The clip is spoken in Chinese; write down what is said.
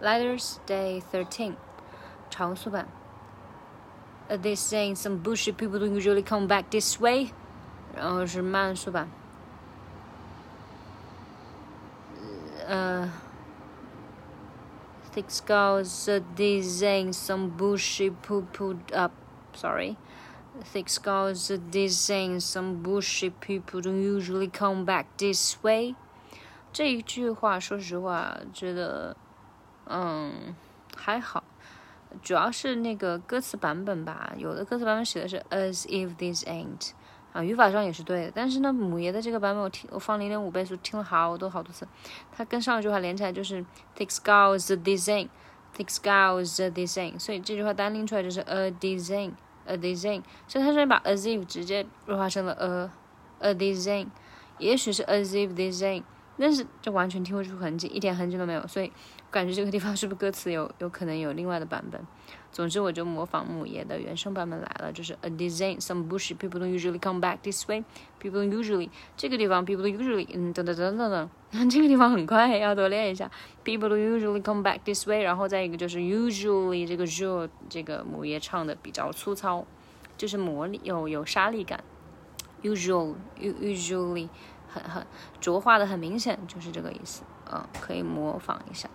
Letters Day Thirteen，长速版。Uh, they saying some bullshit people don't usually come back this way，然后是慢速版。呃。thick skulls uh, design some bushy poo poo up. Sorry. Thick skulls uh, design some bushy people don't usually come back this way. 这一句话，说实话，觉得， 嗯，还好，主要是那个歌词版本吧。有的歌词版本写的是 as if this ain't，啊，语法上也是对的。但是呢，母爷的这个版本我听我放零点五倍速听了好多好多次，它跟上一句话连起来就是 thick skulls design，thick skulls design，所以这句话单拎出来就是 a design，a design，所以它是把 as if 直接弱化成了 a a design，也许是 as if design。但是就完全听不出痕迹，一点痕迹都没有，所以感觉这个地方是不是歌词有有可能有另外的版本？总之我就模仿母爷的原声版本来了，就是 a design some bush people don't usually come back this way people usually 这个地方 people usually 嗯等等等等等，这个地方很快要多练一下 people usually come back this way，然后再一个就是 usually 这个 u 这个母爷唱的比较粗糙，就是魔力有有沙粒感 usual usually。很很浊化的很明显，就是这个意思，嗯，可以模仿一下。